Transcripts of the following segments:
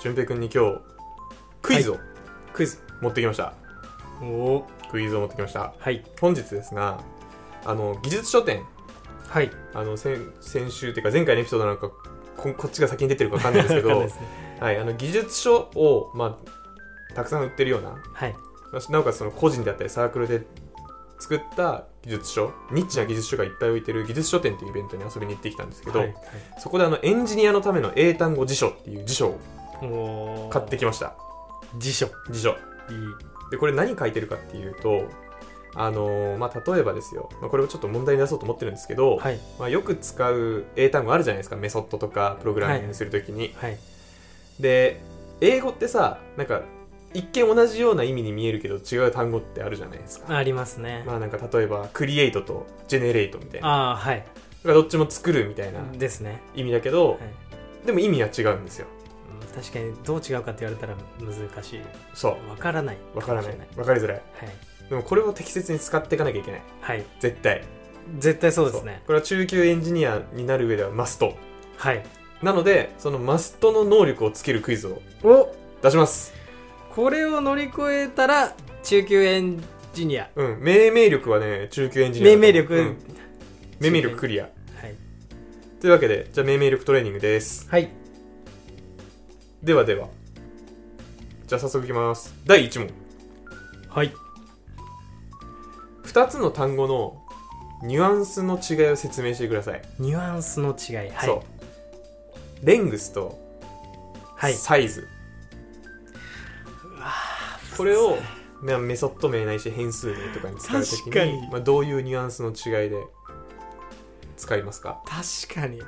淳平くんに今日クイズをクイズ。持ってきました、おおクイズを持ってきました。はい。本日ですがあの技術書店。はい。あの先先週っていうか前回のエピソードなんかここっちが先に出てるか分かんないですけどね。はい、あの技術書を、まあ、たくさん売ってるようなはい。なおかつその個人であったりサークルで作った技術書ニッチな技術書がいっぱい置いてる技術書店っていうイベントに遊びに行ってきたんですけど、はい。そこであのエンジニアのための英単語辞書っていう辞書を買ってきました。辞書。い辞書。いでこれ何書いてるかっていうとあのーまあ、例えばですよ、まあ、これをちょっと問題に出そうと思ってるんですけど、はい。まあ、よく使う英単語あるじゃないですか。メソッドとかプログラミングするときに、はい。で英語ってさなんか一見同じような意味に見えるけど違う単語ってあるじゃないですか。ありますね。まあなんか例えばクリエイトとジェネレートみたいな。ああはい。どっちも作るみたいなですね。意味だけど、はい。でも意味は違うんですよ。うん確かにどう違うかって言われたら難しい。そう。わからない。わからない。もしれわかりづらい。はい。でもこれを適切に使っていかなきゃいけない。はい。絶対。絶対そうですね。これは中級エンジニアになる上ではマスト。はい。なのでそのマストの能力をつけるクイズをお。出します。これを乗り越えたら中級エンジニア。うん。命名力はね中級エンジニア命名力、うん。命名力クリア。はい。というわけでじゃあ命名力トレーニングです。はいではでは。じゃあ早速いきます。第1問。はい。2つの単語のニュアンスの違いを説明してください、ニュアンスの違い。はい。そう。レングスとはい。サイズ、これをまあメソッド名ないし変数名とかに使うとき確かにに。まあ、どういうニュアンスの違いで使いますか？確かに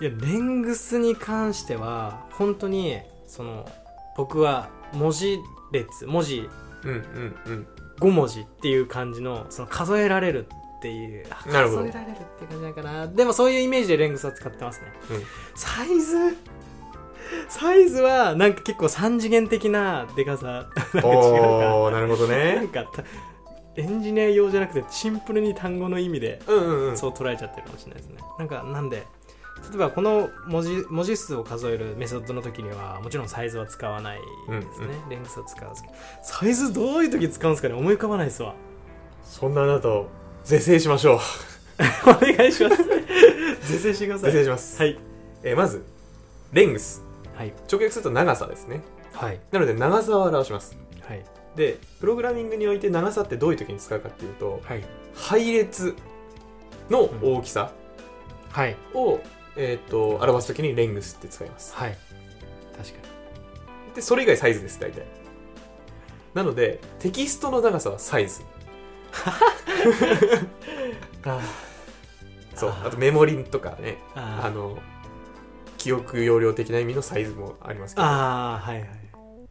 いやレングスに関しては本当にその僕は文字列文字うんうんうん。5文字っていう感じのその数えられるっていう数えられるって感じなのかなでもそういうイメージでレングスは使ってますね、うん。サイズ？サイズはなんか結構三次元的なでかさなんか違うか。おーなるほどなねんかたエンジニア用じゃなくてシンプルに単語の意味でうんうんうん。そう捉えちゃってるかもしれないですね。なんかなんで例えばこの文字文字数を数えるメソッドの時にはもちろんサイズは使わないですね、レングスを使うんですけどサイズどういう時使うんですかね？思い浮かばないですわ。そんなあなたを是正しましょう。お願いします。是正してくださ是い正します、はい。えーまずレングス。はい。直訳すると長さですね。はい。なので長さを表します。はい。でプログラミングにおいて長さってどういう時に使うかっていうとはい。配列の大きさはいを、えー、と表す時にレングスって使います。はい。確かでそれ以外サイズです大体。なのでテキストの長さはサイズ。あそう。あとメモリとかねああの記憶容量的な意味のサイズもありますけど。あーはいはい。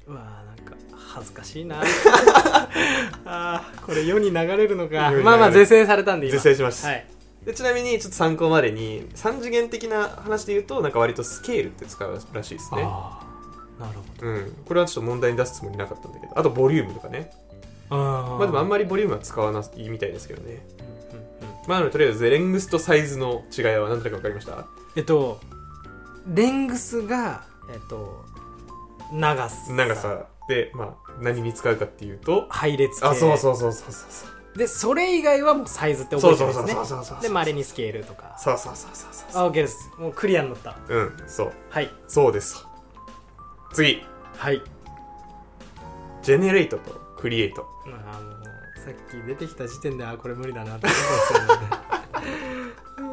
うわーなんか恥ずかしいな。あーこれ世に流れるのか。まあまあ是正されたんで今。是正しました、はいでちなみにちょっと参考までに3次元的な話で言うとなんか割とスケールって使うらしいですね。ああなるほど。うん。これはちょっと問題に出すつもりなかったんだけど。あとボリュームとかね。あまあでもあんままりボリュームは使わないみたいですけどね。まあなのでとりあえずレングスとサイズの違いは何となく分かりました？えっとレングスがえっと長さ。長さ。でまあ何に使うかっていうと配列系。あそうそうそうそうそうそうでそれ以外はもうサイズって覚そうそうそうえてるんですねそうでまれにスケールとかそうそうそうそうそうあ OK ですもうクリアになったうんそうはいそうです次はいジェネレートとクリエイトあもうさっき出てきた時点であこれ無理だなって思ったんですよ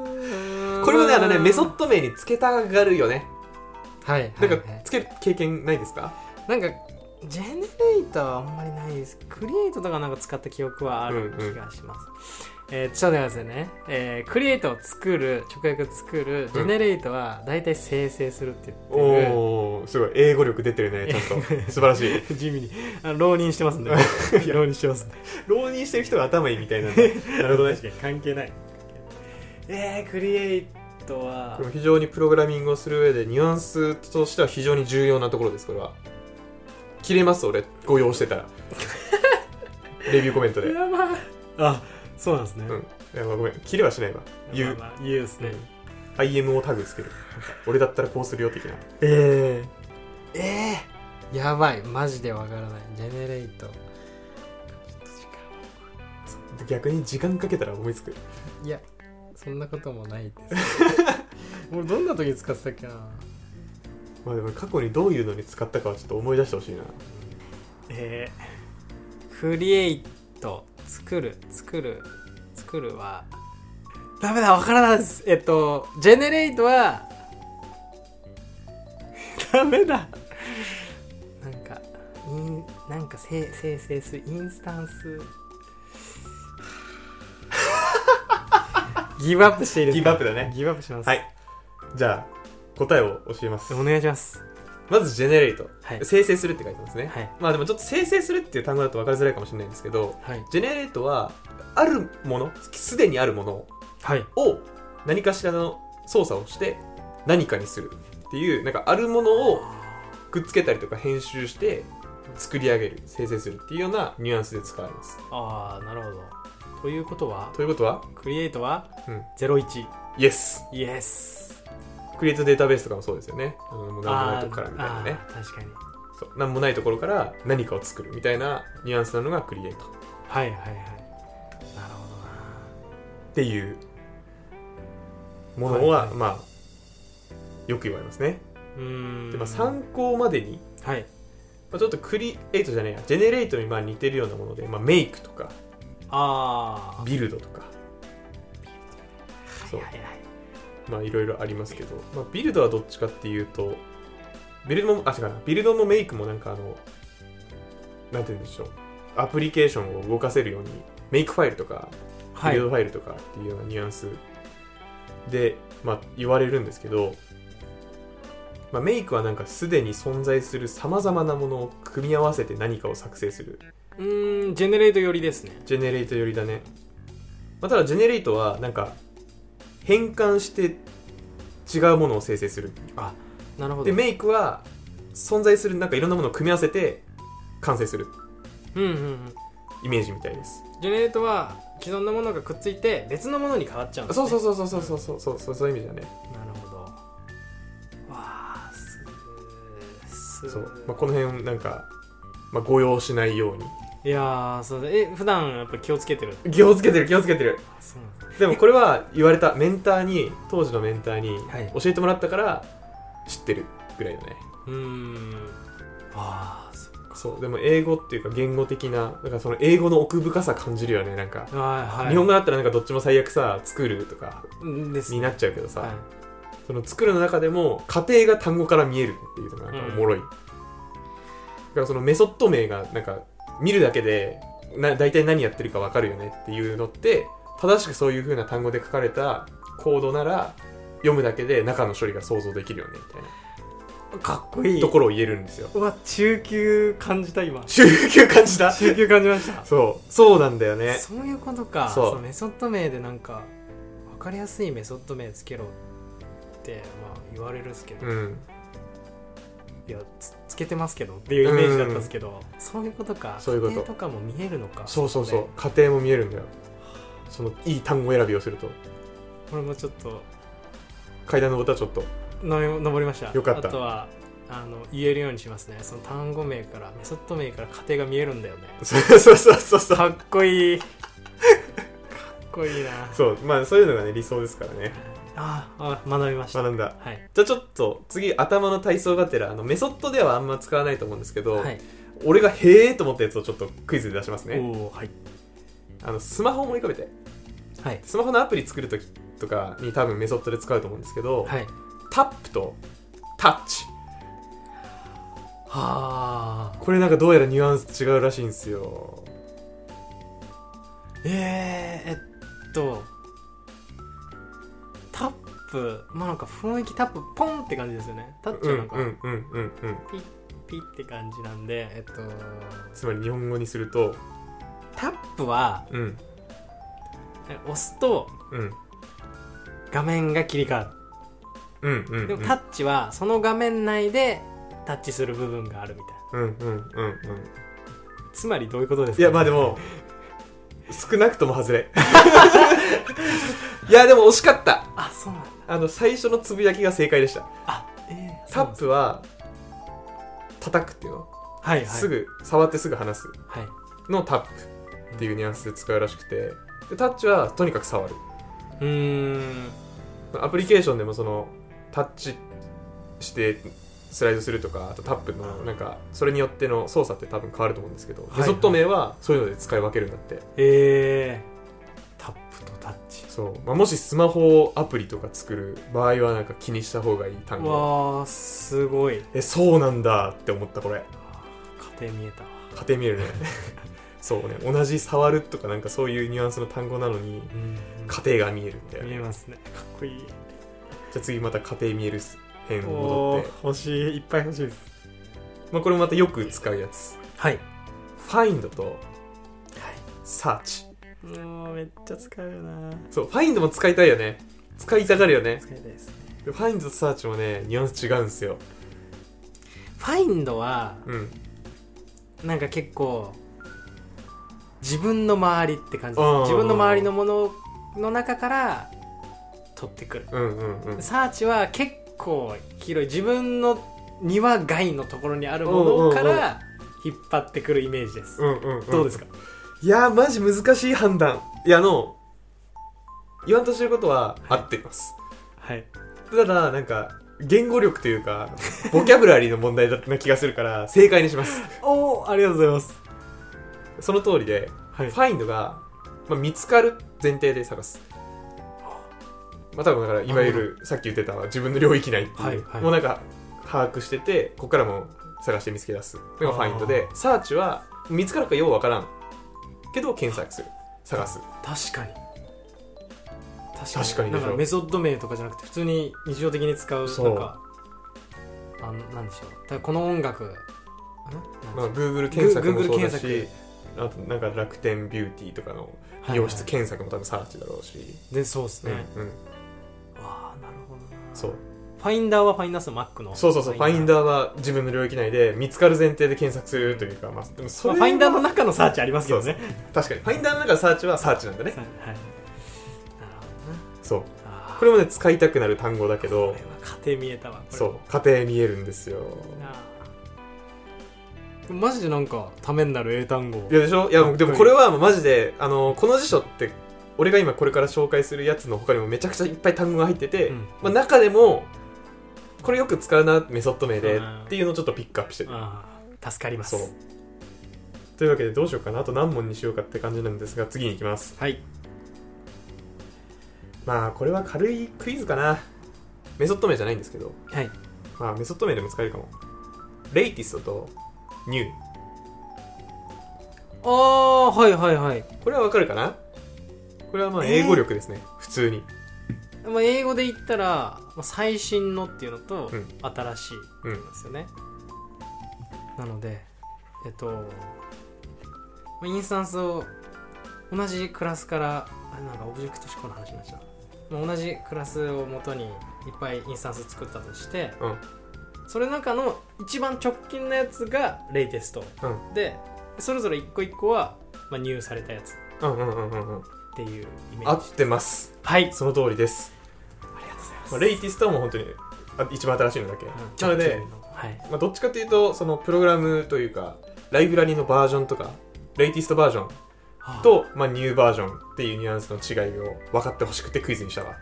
ねこれもねあのねメソッド名につけたがるよねはいなんかはいはいつける経験ないですかなんかジェネレーターはあんまりないです。クリエイトとかなんか使った記憶はある気がします、えー、ちょっと待ってね、えー、クリエイトを作る直訳作るジェネレートは大体生成するって言ってる、おおすごい。英語力出てるね。ちゃんと。素晴らしい。地味に。あの浪人してますんで。浪人してます。んで浪人してる人が頭いいみたいなんだ なるほどね。関係ない。えー、クリエイトは。非常にプログラミングをする上でニュアンスとしては非常に重要なところですこれは切れます俺ご用してたら。レビューコメントで、うん、やば。いあそうなんですね、いやごめん切れはしないわ。言う、まあまあ言うですね、うん。IM をタグつける。俺だったらこうするよ的な。ええー、やばい。マジでわからない。ジェネレート。逆に時間かけたら思いつく。いやそんなこともないです。俺どんな時使ってたっけなまあでも過去にどういうのに使ったかはちょっと思い出してほしいな。えー、クリエイト作る作る作るはダメだわからないです。えっと generate は ダメだ。なんかインなんか生生成するインスタンス。ギブアップしていいですか？ギブアップだね。ギブアップします。はい。じゃあ答えを教えます。お願いします。まず generate、はい。生成するって書いてますね、はい。まあでもちょっと生成するっていう単語だと分かりづらいかもしれないんですけどはい。 generate はあるものすでにあるものはい。を何かしらの操作をして何かにするっていうなんかあるものをくっつけたりとか編集して作り上げる生成するっていうようなニュアンスで使われます。ああなるほど。ということは？ということは？クリエイトは？うん。01イエスイエスクリエイトデータベースとかもそうですよね。あのもう何もないとこからみたいなね。確かに。そう。何もないところから何かを作るみたいなニュアンスなのがクリエイト。っはいはいはい。なるていうものは、はいはい。まあよく言われますね。ほどなうーん。で、まあ、参考までに、はい。まあ、ちょっとクリエイトじゃねえやジェネレートにまあ似てるようなもので、まあ、メイクとかああビルドとか。そう。はいはいはいまあいろいろありますけど、まあ、ビルドはどっちかっていうとビルドもあ違うな。ビルドもメイクもなんかあのなんて言うんでしょう。アプリケーションを動かせるようにメイクファイルとかはい。ビルドファイルとかっていうようなニュアンスで、まあ、言われるんですけど、まあ、メイクはなんかすでに存在するさまざまなものを組み合わせて何かを作成する。うーんジェネレート寄りですね。ジェネレート寄りだね、まあ、ただジェネレートはなんか変換して違うものを生成する。あなるほど。でメイクは存在するなんかいろんなものを組み合わせて完成する。うんうんうん。イメージみたいです。ジェネレートは既存のものがくっついて別のものに変わっちゃうんです、ね、そうそうそうそうそうそうそうそうそう。いう意味だね。なるほど。わあすすそう、まあ、この辺なんか、まあ、誤用しないようにいやーそうだ。え普段やっぱ気をつけてる？気をつけてる気をつけてる。あそうなんでもこれは言われたメンターに当時のメンターにはい。教えてもらったから知ってるぐらいだね。うーん。ああそそうでも英語っていうか言語的ななんかその英語の奥深さ感じるよねなんか、はいはい。日本語だったらなんかどっちも最悪さ作るとかになっちゃうけどさ、はい。その作るの中でも過程が単語から見えるっていうのがなんかおもろい、だからそのメソッド名がなんか見るだけでな大体何やってるか分かるよねっていうのって正しくそういう風な単語で書かれたコードなら読むだけで中の処理が想像できるよねみたいかっこいない。ところを言えるんですよ。うわ中級感じた今。中級感じた？中級感じました。そう。そうなんだよね。そういうことか。そう。そうメソッド名でなんか分かりやすいメソッド名つけろってまあ言われるんですけど、うんいやつつけてますけどっていうイメージだったんですけど、そういうことか。そういうこと。家庭とかも見えるのかそうそうそう。こ過程も見えるんだよ。そのいい単語選びをすると。でこれもちょっと。階段のボタンちょっと。の登りました。よかった。あとはあの言えるようにしますね。その単語名からメソッド名から家庭が見えるんだよね。そうそうそうそう。そうかっこいい。かっこいいな。そう。まあそういうのがね理想ですからねああ学びました。学んだ。はい。じゃあちょっと次頭の体操がてらあのメソッドではあんま使わないと思うんですけど、はい。俺がへえと思ったやつをちょっとクイズで出しますね。おおはい。あのスマホを思い浮かべて。はい。スマホのアプリ作るときとかに多分メソッドで使うと思うんですけど、はい。タップとタッチ。はあこれなんかどうやらニュアンス違うらしいんですよ。えー、えっとプまあなんか雰囲気タップポンって感じですよね。タッチはなんかうんうんうんピッピッって感じなんでえっとつまり日本語にすると。タップはうん。え押すとうん。画面が切り替わうんうんうん。るでもタッチはその画面内でタッチする部分があるみたいな。うんうんうんうん。つまりどういうことですか、いやまあでも少なくとも外れ。いやでも惜しかった。あそうなんだあの最初のつぶやきが正解でした。あえー、タップは叩くっていう。の、はいはい。すぐ触ってすぐ離す。はい。のタップっていうニュアンスで使うらしくて。でタッチはとにかく触る。うーん。アプリケーションでもそのタッチしてスライドするとかあとタップのなんかそれによっての操作って多分変わると思うんですけど、はいメソッド名はそういうので使い分けるんだって。えー、そう、まあ、もしスマホアプリとか作る場合はなんか気にした方がいい単語。わーすごい。えそうなんだって思ったこれ。家庭見えた。わ家庭見えるね。そうね。同じ触るとかなんかそういうニュアンスの単語なのにうん。家庭が見えるみたいな。見えますね。かっこいい。じゃあ次また家庭見える編戻って、ー欲しい。いっぱい欲しいです。まあ、これもまたよく使うやつ。はい、find と search もうめっちゃ使うよな。そう find も使いたいよね。使いたがるよね。使いたいですね。で find と search もねニュアンス違うんですよ。ファインドはうん。なんか結構自分の周りって感じ。です自分の周りのものの中から取ってくる。うんうんうん。サーチは結構広い。自分の庭外のところにあるものから引っ張ってくるイメージです、うんうん、うん、どうですか？いやーマジ難しい判断いやあの。言わんとしてることは合ってます、はい。ただなんか言語力というかボキャブラリーの問題だったな気がするから正解にします。おおありがとうございます。その通りで、はい。find が、まあ、見つかる前提で探す。まあ多分だからいわゆるさっき言ってた自分の領域内っていう、はいはい。もうなんか把握しててここからも探して見つけ出す。のが find で search は見つかるかようわからんけど検索する。探す。確かに。確かに。でしょ。なんかメソッド名とかじゃなくて普通に日常的に使うそう。なんかあのなんでしょう。だからこの音楽ん？まあ、Google 検索もそうだ検しあとなんか楽天ビューティーとかのう美容室検索も多分サーチだろうし、でそうですね、うんうん。わあなるほどな。そうファインダーはファインダースの Mac のそうそうそうファインダー。は自分の領域内で見つかる前提で検索するというか、まあ、でもそれはまあファインダーの中のサーチありますけどね。確かに。ファインダーの中のサーチはサーチなんだね。はいなるほどなそうこれもね使いたくなる単語だけどこれは家庭見えたわそう。家庭見えるんですよ。マジでなんかためになる英単語。いやでしょ？いやでもこれはマジであのこの辞書って俺が今これから紹介するやつの他にもめちゃくちゃいっぱい単語が入ってて、うん。まあ、中でもこれよく使うなメソッド名でうん。っていうのをちょっとピックアップしてる。助かります。そう。というわけでどうしようかな。あと何問にしようかって感じなんですが次に行きます。はい。まあこれは軽いクイズかな。メソッド名じゃないんですけど。はい。まあメソッド名でも使えるかも。レイティストとニュー。ああはいはいはい。これはわかるかな？これはまあ英語力ですね、普通にまあ、英語で言ったら、まあ、最新のっていうのと、うん。新しいうんですよね、なのでえっとまあインスタンスを同じクラスからあなんかオブジェクト思考の話になっちゃう。まあ同じクラスを元にいっぱいインスタンス作ったとしてうん。それの中の一番直近のやつがレイテスト。うん。でそれぞれ一個一個は、まあ、入されたやつ。うんうんうんうんうん。っていうイメージ合ってます。はい。その通りです、まあ、レイティストはもう本当にあ一番新しいのだけ、うん。なのではい。まあ、どっちかというとそのプログラムというかライブラリのバージョンとかレイティストバージョンはあと、まあ、ニューバージョンっていうニュアンスの違いを分かってほしくてクイズにしたわ。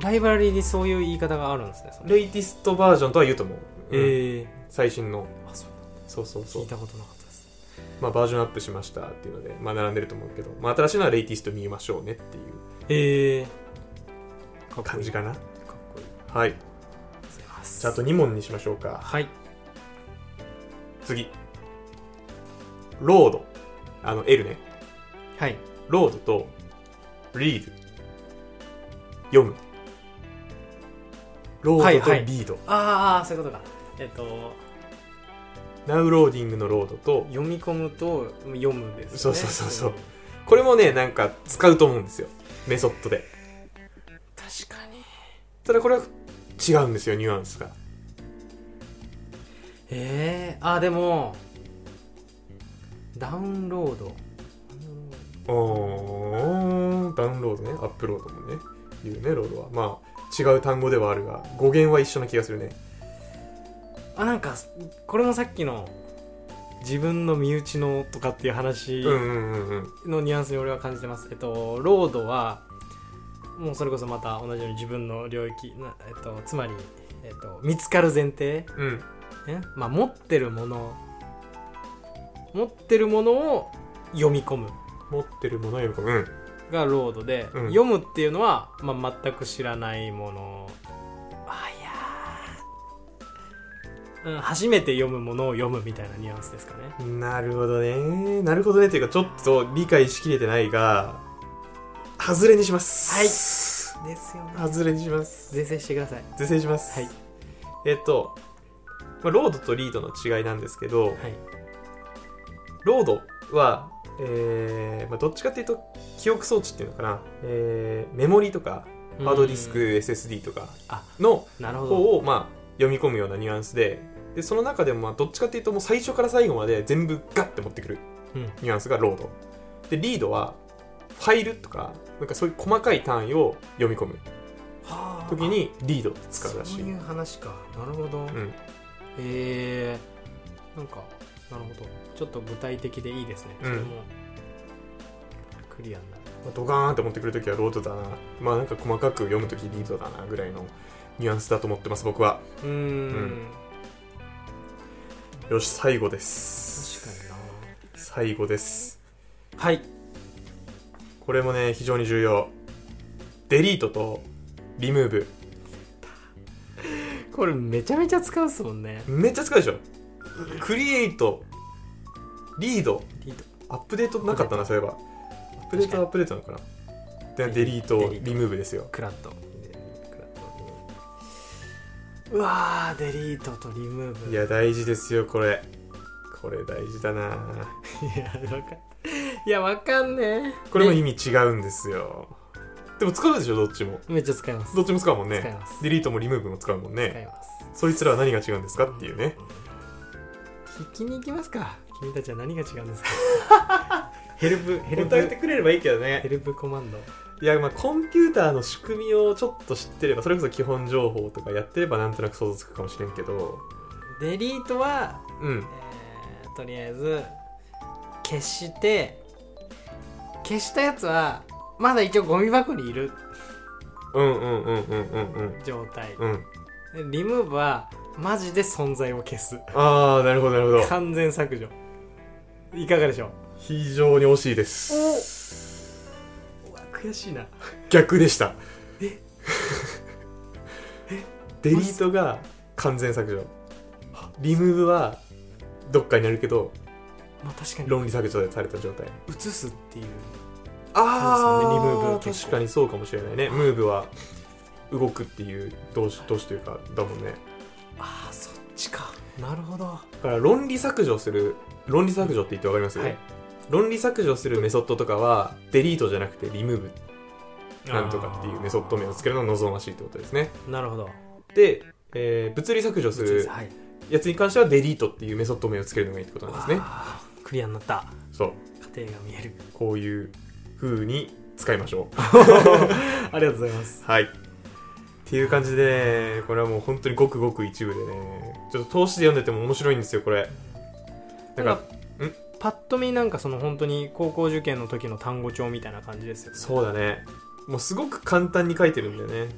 ライブラリにそういう言い方があるんですねレイティストバージョンとは言うと思う、うん。ええ。最新の。あそう。そうそうそう。聞いたことなかったです。まあ、バージョンアップしましたっていうので、まあ、並んでると思うけど、まあ、新しいのはレイティスト見ましょうねっていうえ。感じかなはい。じゃああと2問にしましょうか。はい。次。ロード。あの L ね。はい。ロードと read 読む。 load とはいはい。 read、ああそういうことか。えっと now loading の load と読み込むと読むですね。そうそうそうそう。んこれもねなんか使うと思うんですよ。メソッドで。確かに。ただこれは違うんですよニュアンスが。ええあでもダウンロード。おーダウンロードね。アップロードもね。いうねロードは。まあ違う単語ではあるが語源は一緒な気がするね。あなんかこれもさっきの自分の身内のとかっていう話のニュアンスに俺は感じてます、えっとロードはもうそれこそまた同じように自分の領域な、えっと、つまり、えっと、見つかる前提、うん。ねまあ、持ってるもの持ってるものを読み込む。持ってるものを読み込む。うん。がロードで、うん。読むっていうのは、まあ、全く知らないもの。あいやー、うん、初めて読むものを読むみたいなニュアンスですかね。なるほどね。なるほどねっていうかちょっと理解しきれてないが外れにします。はい。ですよね。外れにします。税制してください。是正します。はい。えっと、まあ、ロードと read の違いなんですけど、はい。 load は、えーまあ、どっちかっていうと記憶装置っていうのかな、えーメモリとかハードディスクうん。SSD とかあの方を、まあ、読み込むようなニュアンスででその中でもまあどっちかっていうともう最初から最後まで全部ガッて持ってくるうん。ニュアンスが load。で read はファイルとかなんかそういう細かい単位を読み込む。はあ。時にリードって使うらしい。そういう話か。なるほど、うん。え。ー、なんかなるほど。ちょっと具体的でいいですね、うん。それもクリアになる。まあドカーンって持ってくるときはロードだな。まあなんか細かく読むときリードだなぐらいのニュアンスだと思ってます僕は。うーん。よし最後です。確かにな。最後です。はいこれもね非常に重要。デリートとリムーブ。これめちゃめちゃ使うっすもんね。めっちゃ使うでしょ。クリエイトリードリード。アップデートなかったなそういえば。アップデートはアップデートなのかな。でデリートデリムーブですよ。クラッドクラッドうわーデリートとリムーブ。いや大事ですよこれ。これ大事だな。いやわかんいやわかんねえ。これもで意味違うんですよ。でも使うでしょどっちも。めっちゃ使います。どっちも使うもんね。使います。デリートもリムーブも使うもん使いねます。そいつらは何が違うんですかっていうね。聞きに行きますか。君たちは何が違うんですか。ヘルプヘルプ。答えてくれればいいけどね。ヘルプコマンド。いやまあコンピューターの仕組みをちょっと知ってればそれこそ基本情報とかやってればなんとなく想像つくかもしれんけど。デリートは、うん。えーとりあえず消して消したやつはまだ一応ゴミ箱にいる。うんうんうんうんうん状態、うん。リムーブはマジで存在を消す。ああなるほどなるほど。完全削除。いかがでしょ非常に惜しいです。ううわ悔しいな。逆でした。え？デリートが完全削除。リムーブはどっかになるけどまあ確かに。論理削除された状態。移すっていう。あそうですね。リムーブ確かにそうかもしれないね。ムーブは動くっていう動詞動詞というかだもんね。ああそっちか。なるほど。はだから論理削除する論理削除って言ってわかります、い。論理削除するメソッドとかはデリートじゃなくてリムーブ。なんとかっていうメソッド名をつけるのが望ましいってことですね。なるほど。で、えー物理削除するはい。やつに関してはデリートっていうメソッド名をつけるのがいいってことなんですねクリアになったそう。過程が見える。こういう風に使いましょう。ありがとうございます。はい。っていう感じでねこれはもう本当にごくごく一部でねちょっと通しで読んでても面白いんですよこれ。なんかパッと見なんかその本当に高校受験の時の単語帳みたいな感じですよね。そうだね。もうすごく簡単に書いてるんだよね、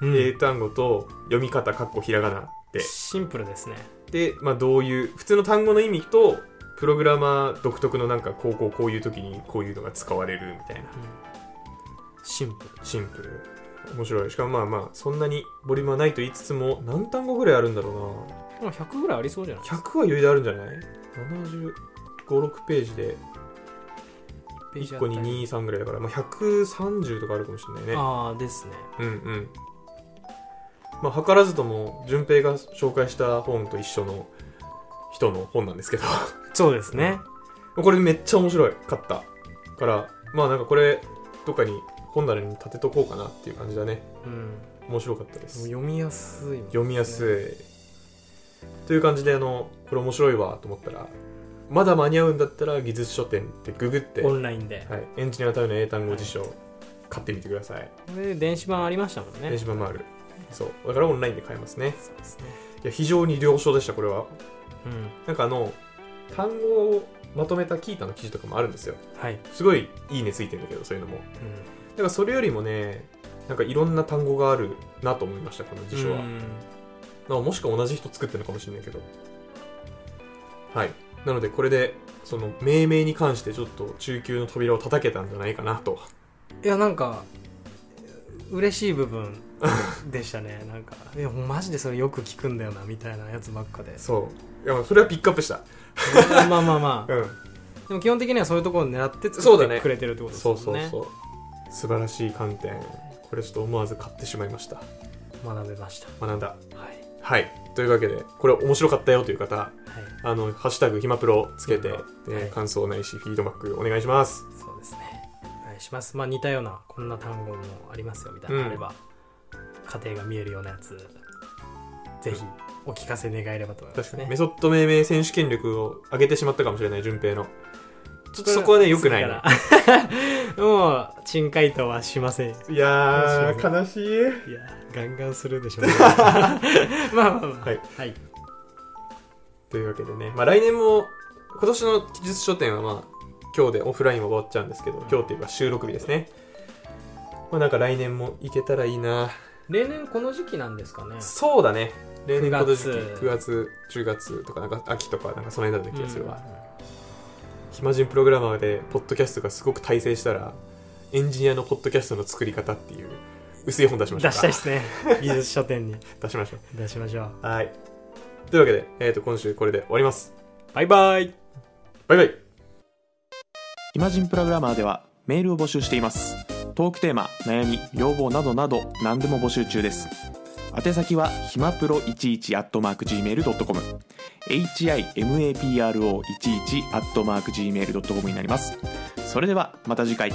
うん。英単語と読み方かっこひらがなって。シンプルですね。で、まあ、どういう普通の単語の意味とプログラマー独特のなんかこうこうこういう時にこういうのが使われるみたいな。シンプル。シンプル。面白い。しかもまあまあそんなにボリュームはないと言いつつも何単語ぐらいあるんだろうな。でも100ぐらいありそうじゃない？100は余裕であるんじゃない？756ページで1個に23ぐらいだから、まあ、130とかあるかもしれないね。ああですね。うんうん。まあ図らずとも順平が紹介した本と一緒の人の本なんですけどそうですね。これめっちゃ面白い。かったから。まあなんかこれどっかに本棚に立てとこうかなっていう感じだね。うん。面白かったです。読みやすいね。読みやすい。という感じであのこれ面白いわと思ったらまだ間に合うんだったら技術書店ってググって、オはい、ンラインで。エンジニアのための英単語辞書買ってみてください。これ電子版ありましたもんね。電子版もある。そう。だからオンラインで買えますね。そうですね。や非常に良書でしたこれは。うん。なんかあの単語をまとめたキータの記事とかもあるんですよ。はい、すごいいいねついてるんだけどそういうのも。うだからそれよりもねなんかいろんな単語があるなと思いましたこのん、辞書は、うん。まあもしくは同じ人作ってるのかもしれないけど。はい。なのでこれでその命名に関してちょっと中級の扉を叩けたんじゃないかなと。いやなんか嬉しい部分 でしたね。なんかいやマジでそれよく聞くんだよなみたいなやつばっかで。そう。いやそれはピックアップした。まあまあまあまあ。うん。でも基本的にはそういうところを狙ってそうだね。作ってくれてるってことですそもね。うんそうそう。素晴らしい観点。これちょっと思わず買ってしまいました。学べました。学んだ。はい。はい。というわけでこれ面白かったよという方はい。あの「ハッシュタグひまプロ」つけて、はい。で感想ないしフィードバックお願いします。そうですね。お願いします。まあ似たようなこんな単語もありますよみたいなのがあれば、家庭が見えるようなやつぜひお聞かせ願えればと思いますね。確かに。メソッド命名選手権力を上げてしまったかもしれない順平の。ちょっとそこはね良くないね次から。もう珍回答はしません。いいやー悲しい。やガンガンするでしょう。ね まあまあまあ。はい、はい、というわけでね、まあ、来年も今年の技術書店はまあ今日でオフラインは終わっちゃうんですけど今日っていうか収録日ですね。まあなんか来年も行けたらいいな例年この時期なんですかね。そうだね。例年9この時期。月9月10月とかなんか秋とかなんかその辺だった気がするわ、うん暇人プログラマーでポッドキャストがすごく大成したらエンジニアのポッドキャストの作り方っていう薄い本出しましょうか。出したいですね。技術書店に。出しましょ出しましょうう。はい。というわけで、えー、と今週これで終わります。バイバイ。バイバイ。イマジンプログラマーではメールを募集していますトークテーマ悩み要望などなど何でも募集中です。宛先はひまプロ11 at mark gmail.com himapro11 at mark gmail.com になります。それではまた次回。